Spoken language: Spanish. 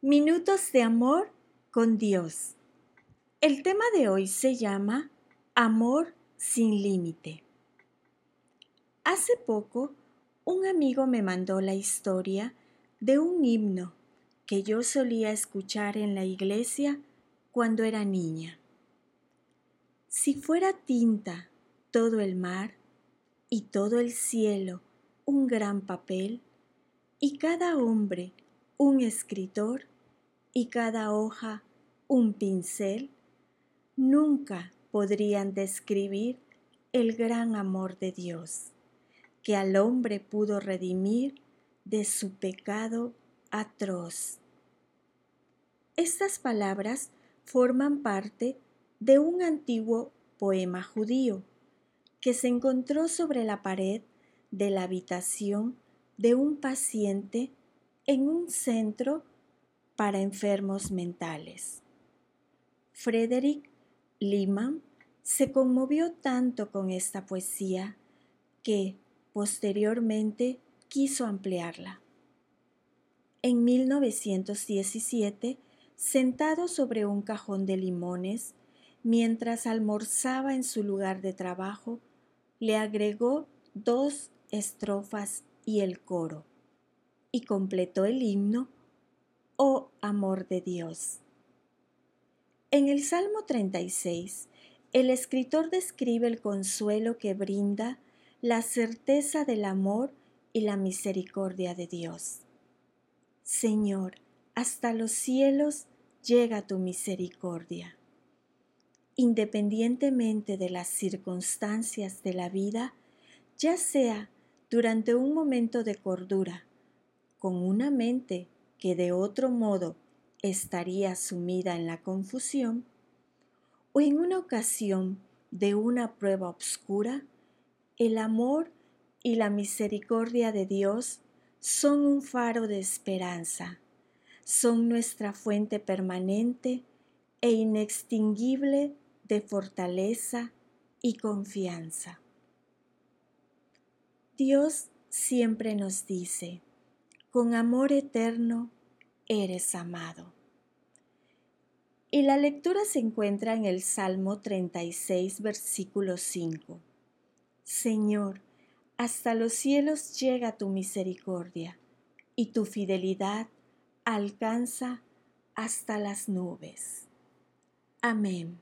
Minutos de amor con Dios. El tema de hoy se llama Amor sin límite. Hace poco, un amigo me mandó la historia de un himno que yo solía escuchar en la iglesia cuando era niña. Si fuera tinta todo el mar y todo el cielo un gran papel y cada hombre un escritor y cada hoja un pincel, nunca podrían describir el gran amor de Dios, que al hombre pudo redimir de su pecado atroz. Estas palabras forman parte de un antiguo poema judío que se encontró sobre la pared de la habitación de un paciente en un centro para enfermos mentales. Frederick Lehman se conmovió tanto con esta poesía que, posteriormente, quiso ampliarla. En 1917, sentado sobre un cajón de limones, mientras almorzaba en su lugar de trabajo, le agregó dos estrofas y el coro y completó el himno, Oh amor de Dios. En el Salmo 36, el escritor describe el consuelo que brinda la certeza del amor y la misericordia de Dios. Señor, hasta los cielos llega tu misericordia. Independientemente de las circunstancias de la vida, ya sea durante un momento de cordura con una mente que de otro modo estaría sumida en la confusión, o en una ocasión de una prueba obscura, el amor y la misericordia de Dios son un faro de esperanza, son nuestra fuente permanente e inextinguible de fortaleza y confianza. Dios siempre nos dice, con amor eterno eres amado. Y la lectura se encuentra en el Salmo 36, versículo 5. Señor, hasta los cielos llega tu misericordia, y tu fidelidad alcanza hasta las nubes. Amén.